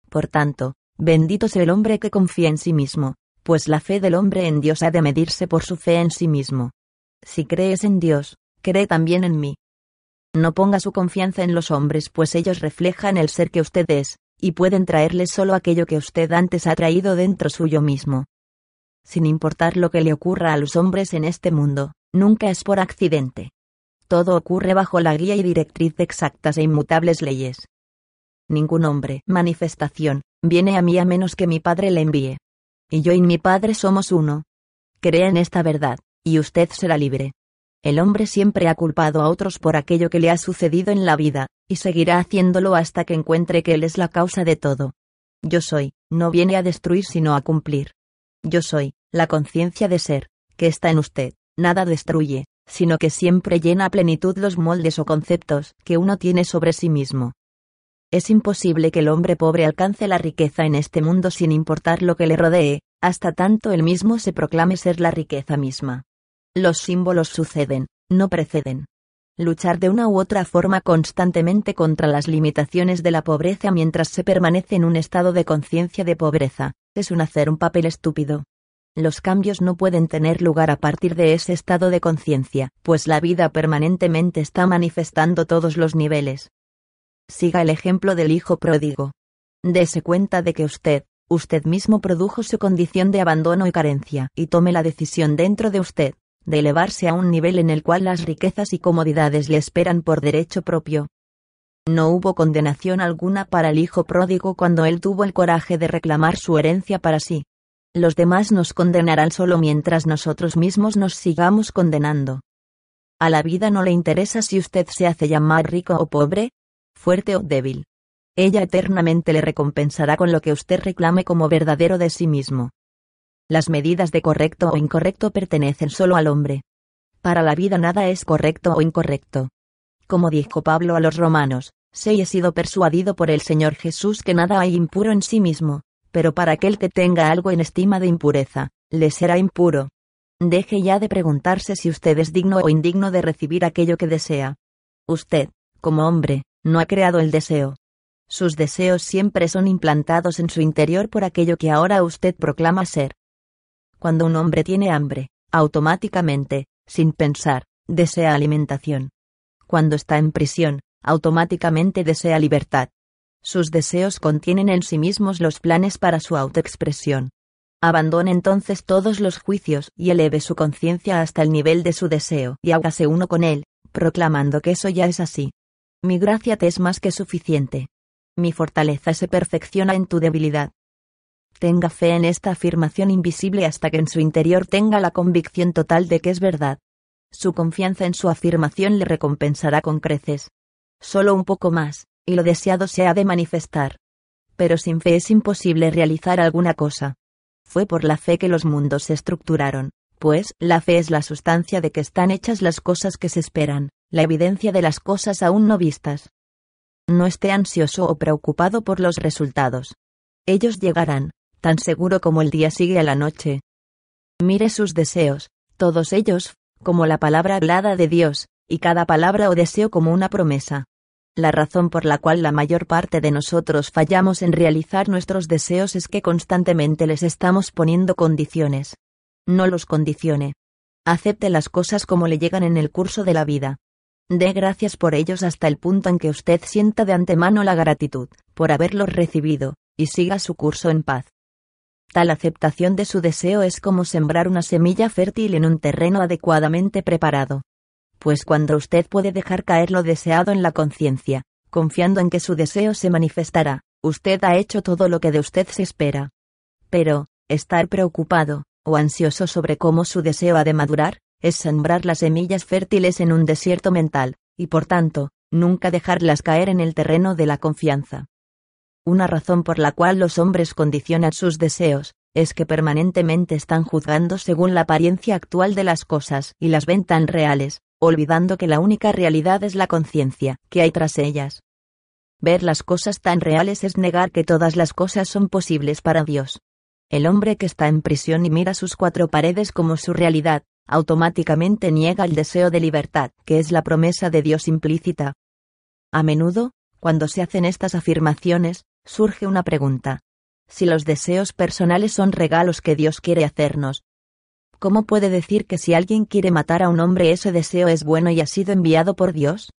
Por tanto, bendito sea el hombre que confía en sí mismo, pues la fe del hombre en Dios ha de medirse por su fe en sí mismo. Si crees en Dios, cree también en mí. No ponga su confianza en los hombres, pues ellos reflejan el ser que usted es, y pueden traerle solo aquello que usted antes ha traído dentro suyo mismo sin importar lo que le ocurra a los hombres en este mundo, nunca es por accidente. Todo ocurre bajo la guía y directriz de exactas e inmutables leyes. Ningún hombre, manifestación, viene a mí a menos que mi Padre le envíe. Y yo y mi Padre somos uno. Crea en esta verdad, y usted será libre. El hombre siempre ha culpado a otros por aquello que le ha sucedido en la vida, y seguirá haciéndolo hasta que encuentre que él es la causa de todo. Yo soy, no viene a destruir sino a cumplir. Yo soy, la conciencia de ser, que está en usted, nada destruye, sino que siempre llena a plenitud los moldes o conceptos que uno tiene sobre sí mismo. Es imposible que el hombre pobre alcance la riqueza en este mundo sin importar lo que le rodee, hasta tanto él mismo se proclame ser la riqueza misma. Los símbolos suceden, no preceden. Luchar de una u otra forma constantemente contra las limitaciones de la pobreza mientras se permanece en un estado de conciencia de pobreza, es un hacer un papel estúpido. Los cambios no pueden tener lugar a partir de ese estado de conciencia, pues la vida permanentemente está manifestando todos los niveles. Siga el ejemplo del hijo pródigo. Dese cuenta de que usted, usted mismo produjo su condición de abandono y carencia, y tome la decisión dentro de usted, de elevarse a un nivel en el cual las riquezas y comodidades le esperan por derecho propio. No hubo condenación alguna para el hijo pródigo cuando él tuvo el coraje de reclamar su herencia para sí. Los demás nos condenarán solo mientras nosotros mismos nos sigamos condenando. A la vida no le interesa si usted se hace llamar rico o pobre, fuerte o débil. Ella eternamente le recompensará con lo que usted reclame como verdadero de sí mismo. Las medidas de correcto o incorrecto pertenecen solo al hombre. Para la vida nada es correcto o incorrecto. Como dijo Pablo a los romanos, y he sido persuadido por el Señor Jesús que nada hay impuro en sí mismo, pero para aquel que tenga algo en estima de impureza, le será impuro. Deje ya de preguntarse si usted es digno o indigno de recibir aquello que desea. Usted, como hombre, no ha creado el deseo. Sus deseos siempre son implantados en su interior por aquello que ahora usted proclama ser. Cuando un hombre tiene hambre, automáticamente, sin pensar, desea alimentación. Cuando está en prisión, automáticamente desea libertad. Sus deseos contienen en sí mismos los planes para su autoexpresión. Abandone entonces todos los juicios y eleve su conciencia hasta el nivel de su deseo y hágase uno con él, proclamando que eso ya es así. Mi gracia te es más que suficiente. Mi fortaleza se perfecciona en tu debilidad. Tenga fe en esta afirmación invisible hasta que en su interior tenga la convicción total de que es verdad. Su confianza en su afirmación le recompensará con creces. Solo un poco más, y lo deseado se ha de manifestar. Pero sin fe es imposible realizar alguna cosa. Fue por la fe que los mundos se estructuraron, pues la fe es la sustancia de que están hechas las cosas que se esperan, la evidencia de las cosas aún no vistas. No esté ansioso o preocupado por los resultados. Ellos llegarán, tan seguro como el día sigue a la noche. Mire sus deseos, todos ellos, como la palabra hablada de Dios, y cada palabra o deseo como una promesa. La razón por la cual la mayor parte de nosotros fallamos en realizar nuestros deseos es que constantemente les estamos poniendo condiciones. No los condicione. Acepte las cosas como le llegan en el curso de la vida. Dé gracias por ellos hasta el punto en que usted sienta de antemano la gratitud, por haberlos recibido, y siga su curso en paz. Tal aceptación de su deseo es como sembrar una semilla fértil en un terreno adecuadamente preparado. Pues cuando usted puede dejar caer lo deseado en la conciencia, confiando en que su deseo se manifestará, usted ha hecho todo lo que de usted se espera. Pero, estar preocupado, o ansioso sobre cómo su deseo ha de madurar, es sembrar las semillas fértiles en un desierto mental, y por tanto, nunca dejarlas caer en el terreno de la confianza. Una razón por la cual los hombres condicionan sus deseos, es que permanentemente están juzgando según la apariencia actual de las cosas y las ven tan reales, olvidando que la única realidad es la conciencia que hay tras ellas. Ver las cosas tan reales es negar que todas las cosas son posibles para Dios. El hombre que está en prisión y mira sus cuatro paredes como su realidad, automáticamente niega el deseo de libertad, que es la promesa de Dios implícita. A menudo, cuando se hacen estas afirmaciones, surge una pregunta. Si los deseos personales son regalos que Dios quiere hacernos, ¿cómo puede decir que si alguien quiere matar a un hombre ese deseo es bueno y ha sido enviado por Dios?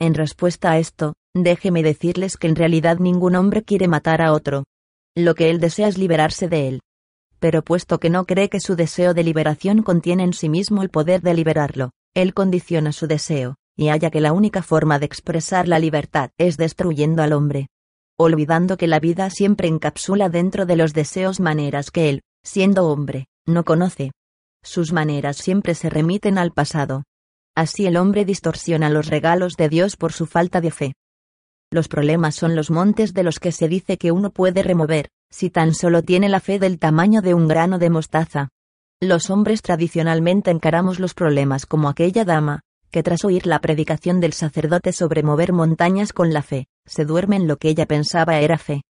En respuesta a esto, déjeme decirles que en realidad ningún hombre quiere matar a otro. Lo que él desea es liberarse de él. Pero puesto que no cree que su deseo de liberación contiene en sí mismo el poder de liberarlo, él condiciona su deseo, y halla que la única forma de expresar la libertad es destruyendo al hombre olvidando que la vida siempre encapsula dentro de los deseos maneras que él, siendo hombre, no conoce. Sus maneras siempre se remiten al pasado. Así el hombre distorsiona los regalos de Dios por su falta de fe. Los problemas son los montes de los que se dice que uno puede remover, si tan solo tiene la fe del tamaño de un grano de mostaza. Los hombres tradicionalmente encaramos los problemas como aquella dama, que tras oír la predicación del sacerdote sobre mover montañas con la fe, se duerme en lo que ella pensaba era fe.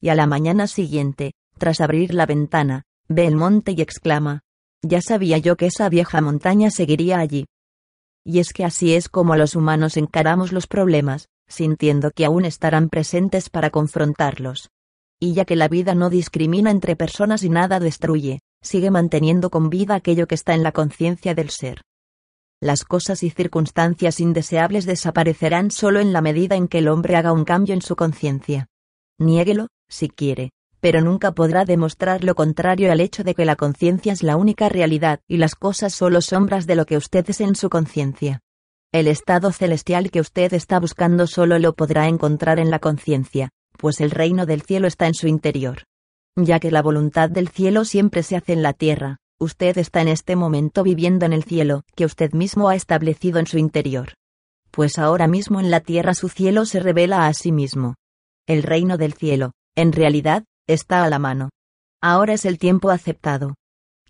Y a la mañana siguiente, tras abrir la ventana, ve el monte y exclama, ya sabía yo que esa vieja montaña seguiría allí. Y es que así es como los humanos encaramos los problemas, sintiendo que aún estarán presentes para confrontarlos. Y ya que la vida no discrimina entre personas y nada destruye, sigue manteniendo con vida aquello que está en la conciencia del ser las cosas y circunstancias indeseables desaparecerán solo en la medida en que el hombre haga un cambio en su conciencia. Niéguelo, si quiere, pero nunca podrá demostrar lo contrario al hecho de que la conciencia es la única realidad y las cosas solo sombras de lo que usted es en su conciencia. El estado celestial que usted está buscando solo lo podrá encontrar en la conciencia, pues el reino del cielo está en su interior. Ya que la voluntad del cielo siempre se hace en la tierra, Usted está en este momento viviendo en el cielo, que usted mismo ha establecido en su interior. Pues ahora mismo en la tierra su cielo se revela a sí mismo. El reino del cielo, en realidad, está a la mano. Ahora es el tiempo aceptado.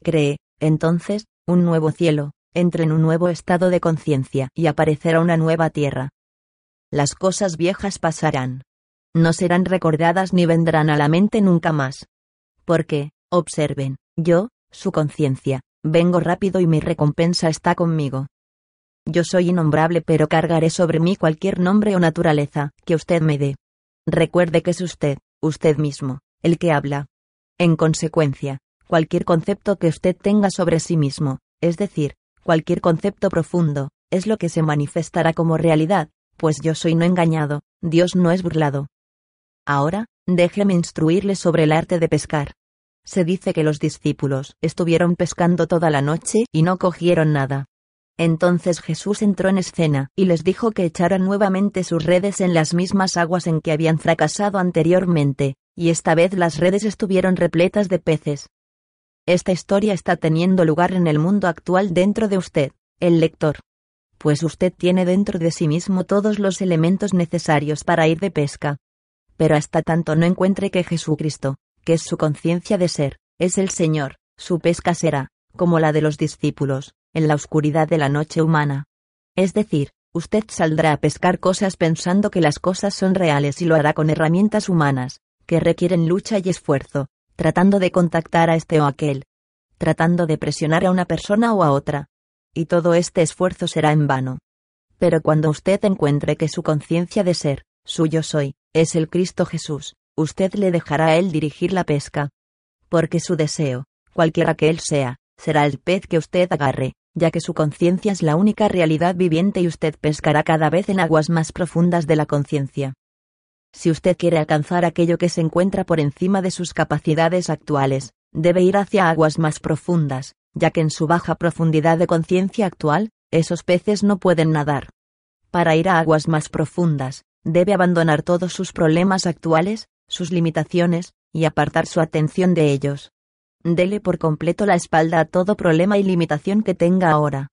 Cree, entonces, un nuevo cielo, entre en un nuevo estado de conciencia y aparecerá una nueva tierra. Las cosas viejas pasarán. No serán recordadas ni vendrán a la mente nunca más. Porque, observen, yo, su conciencia, vengo rápido y mi recompensa está conmigo. Yo soy innombrable pero cargaré sobre mí cualquier nombre o naturaleza que usted me dé. Recuerde que es usted, usted mismo, el que habla. En consecuencia, cualquier concepto que usted tenga sobre sí mismo, es decir, cualquier concepto profundo, es lo que se manifestará como realidad, pues yo soy no engañado, Dios no es burlado. Ahora, déjeme instruirle sobre el arte de pescar. Se dice que los discípulos estuvieron pescando toda la noche y no cogieron nada. Entonces Jesús entró en escena y les dijo que echaran nuevamente sus redes en las mismas aguas en que habían fracasado anteriormente, y esta vez las redes estuvieron repletas de peces. Esta historia está teniendo lugar en el mundo actual dentro de usted, el lector. Pues usted tiene dentro de sí mismo todos los elementos necesarios para ir de pesca. Pero hasta tanto no encuentre que Jesucristo, que es su conciencia de ser, es el Señor, su pesca será, como la de los discípulos, en la oscuridad de la noche humana. Es decir, usted saldrá a pescar cosas pensando que las cosas son reales y lo hará con herramientas humanas, que requieren lucha y esfuerzo, tratando de contactar a este o aquel, tratando de presionar a una persona o a otra. Y todo este esfuerzo será en vano. Pero cuando usted encuentre que su conciencia de ser, suyo soy, es el Cristo Jesús, usted le dejará a él dirigir la pesca. Porque su deseo, cualquiera que él sea, será el pez que usted agarre, ya que su conciencia es la única realidad viviente y usted pescará cada vez en aguas más profundas de la conciencia. Si usted quiere alcanzar aquello que se encuentra por encima de sus capacidades actuales, debe ir hacia aguas más profundas, ya que en su baja profundidad de conciencia actual, esos peces no pueden nadar. Para ir a aguas más profundas, debe abandonar todos sus problemas actuales, sus limitaciones, y apartar su atención de ellos. Dele por completo la espalda a todo problema y limitación que tenga ahora.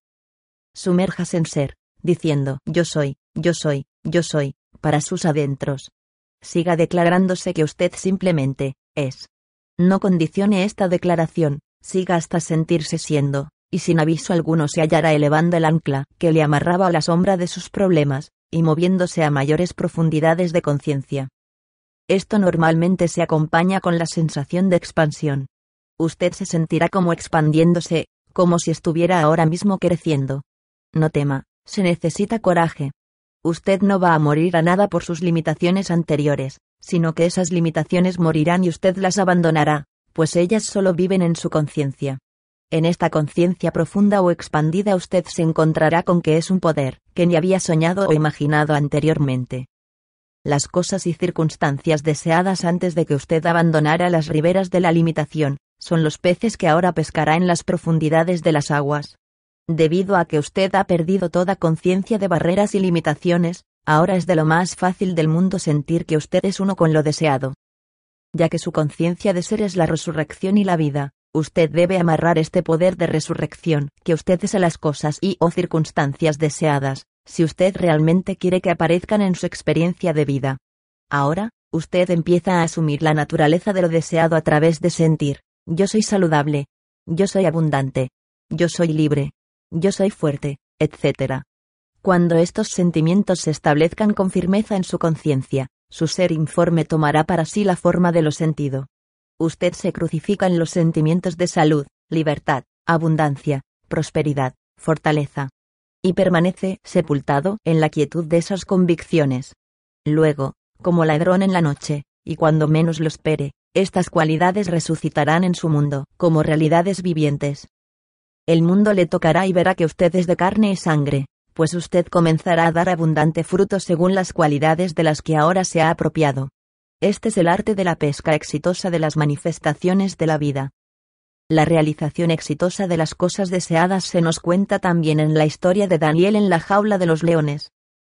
Sumérjase en ser, diciendo, yo soy, yo soy, yo soy, para sus adentros. Siga declarándose que usted simplemente, es. No condicione esta declaración, siga hasta sentirse siendo, y sin aviso alguno se hallará elevando el ancla que le amarraba a la sombra de sus problemas, y moviéndose a mayores profundidades de conciencia. Esto normalmente se acompaña con la sensación de expansión. Usted se sentirá como expandiéndose, como si estuviera ahora mismo creciendo. No tema, se necesita coraje. Usted no va a morir a nada por sus limitaciones anteriores, sino que esas limitaciones morirán y usted las abandonará, pues ellas solo viven en su conciencia. En esta conciencia profunda o expandida usted se encontrará con que es un poder, que ni había soñado o imaginado anteriormente las cosas y circunstancias deseadas antes de que usted abandonara las riberas de la limitación, son los peces que ahora pescará en las profundidades de las aguas. Debido a que usted ha perdido toda conciencia de barreras y limitaciones, ahora es de lo más fácil del mundo sentir que usted es uno con lo deseado. Ya que su conciencia de ser es la resurrección y la vida, Usted debe amarrar este poder de resurrección que usted es a las cosas y o circunstancias deseadas, si usted realmente quiere que aparezcan en su experiencia de vida. Ahora, usted empieza a asumir la naturaleza de lo deseado a través de sentir, yo soy saludable, yo soy abundante, yo soy libre, yo soy fuerte, etc. Cuando estos sentimientos se establezcan con firmeza en su conciencia, su ser informe tomará para sí la forma de lo sentido. Usted se crucifica en los sentimientos de salud, libertad, abundancia, prosperidad, fortaleza. Y permanece sepultado en la quietud de esas convicciones. Luego, como ladrón en la noche, y cuando menos lo espere, estas cualidades resucitarán en su mundo, como realidades vivientes. El mundo le tocará y verá que usted es de carne y sangre, pues usted comenzará a dar abundante fruto según las cualidades de las que ahora se ha apropiado. Este es el arte de la pesca exitosa de las manifestaciones de la vida. La realización exitosa de las cosas deseadas se nos cuenta también en la historia de Daniel en la jaula de los leones.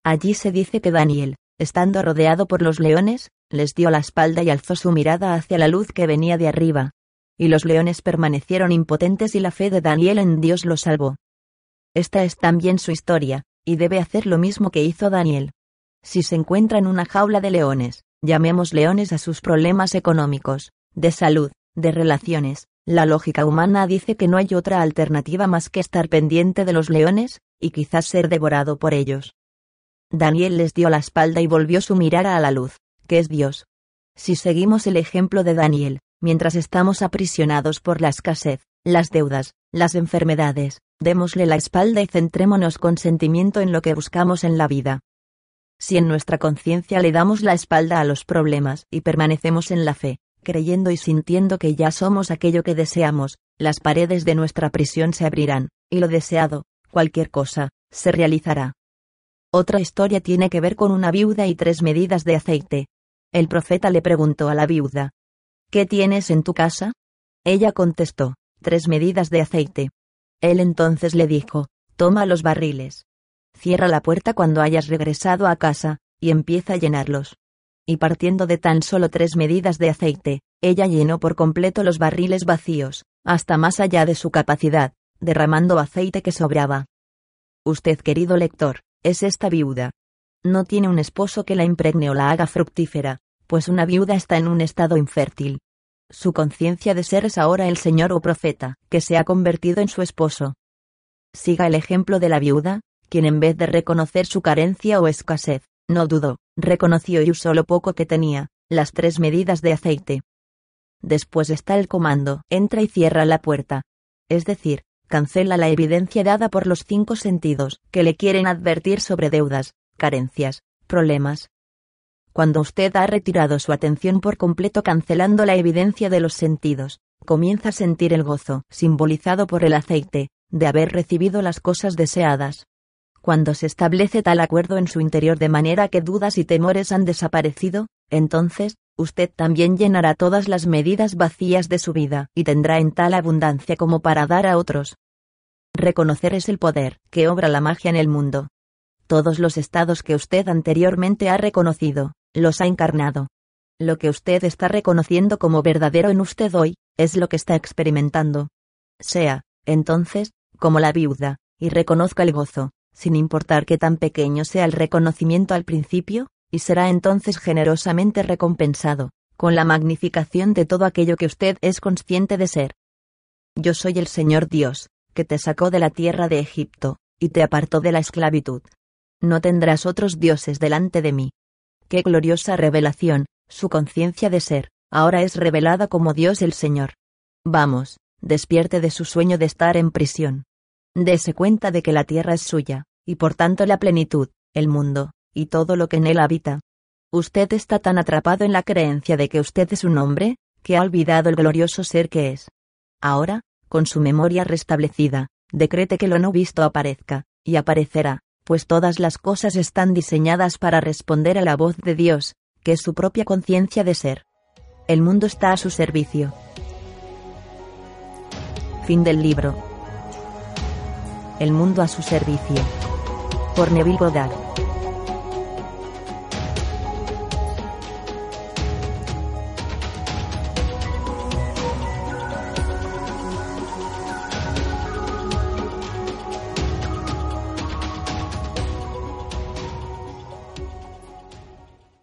Allí se dice que Daniel, estando rodeado por los leones, les dio la espalda y alzó su mirada hacia la luz que venía de arriba. Y los leones permanecieron impotentes y la fe de Daniel en Dios lo salvó. Esta es también su historia, y debe hacer lo mismo que hizo Daniel. Si se encuentra en una jaula de leones, Llamemos leones a sus problemas económicos, de salud, de relaciones. La lógica humana dice que no hay otra alternativa más que estar pendiente de los leones, y quizás ser devorado por ellos. Daniel les dio la espalda y volvió su mirada a la luz, que es Dios. Si seguimos el ejemplo de Daniel, mientras estamos aprisionados por la escasez, las deudas, las enfermedades, démosle la espalda y centrémonos con sentimiento en lo que buscamos en la vida. Si en nuestra conciencia le damos la espalda a los problemas y permanecemos en la fe, creyendo y sintiendo que ya somos aquello que deseamos, las paredes de nuestra prisión se abrirán, y lo deseado, cualquier cosa, se realizará. Otra historia tiene que ver con una viuda y tres medidas de aceite. El profeta le preguntó a la viuda, ¿Qué tienes en tu casa? Ella contestó, tres medidas de aceite. Él entonces le dijo, toma los barriles, Cierra la puerta cuando hayas regresado a casa, y empieza a llenarlos. Y partiendo de tan solo tres medidas de aceite, ella llenó por completo los barriles vacíos, hasta más allá de su capacidad, derramando aceite que sobraba. Usted, querido lector, es esta viuda. No tiene un esposo que la impregne o la haga fructífera, pues una viuda está en un estado infértil. Su conciencia de ser es ahora el Señor o profeta, que se ha convertido en su esposo. Siga el ejemplo de la viuda, quien en vez de reconocer su carencia o escasez, no dudó, reconoció y usó lo poco que tenía, las tres medidas de aceite. Después está el comando, entra y cierra la puerta. Es decir, cancela la evidencia dada por los cinco sentidos, que le quieren advertir sobre deudas, carencias, problemas. Cuando usted ha retirado su atención por completo cancelando la evidencia de los sentidos, comienza a sentir el gozo, simbolizado por el aceite, de haber recibido las cosas deseadas. Cuando se establece tal acuerdo en su interior de manera que dudas y temores han desaparecido, entonces, usted también llenará todas las medidas vacías de su vida y tendrá en tal abundancia como para dar a otros. Reconocer es el poder que obra la magia en el mundo. Todos los estados que usted anteriormente ha reconocido, los ha encarnado. Lo que usted está reconociendo como verdadero en usted hoy, es lo que está experimentando. Sea, entonces, como la viuda, y reconozca el gozo, sin importar qué tan pequeño sea el reconocimiento al principio, y será entonces generosamente recompensado, con la magnificación de todo aquello que usted es consciente de ser. Yo soy el Señor Dios, que te sacó de la tierra de Egipto, y te apartó de la esclavitud. No tendrás otros dioses delante de mí. Qué gloriosa revelación, su conciencia de ser, ahora es revelada como Dios el Señor. Vamos, despierte de su sueño de estar en prisión. Dese cuenta de que la tierra es suya, y por tanto la plenitud, el mundo, y todo lo que en él habita. Usted está tan atrapado en la creencia de que usted es un hombre, que ha olvidado el glorioso ser que es. Ahora, con su memoria restablecida, decrete que lo no visto aparezca, y aparecerá, pues todas las cosas están diseñadas para responder a la voz de Dios, que es su propia conciencia de ser. El mundo está a su servicio. Fin del libro. El mundo a su servicio. Por Neville Goddard.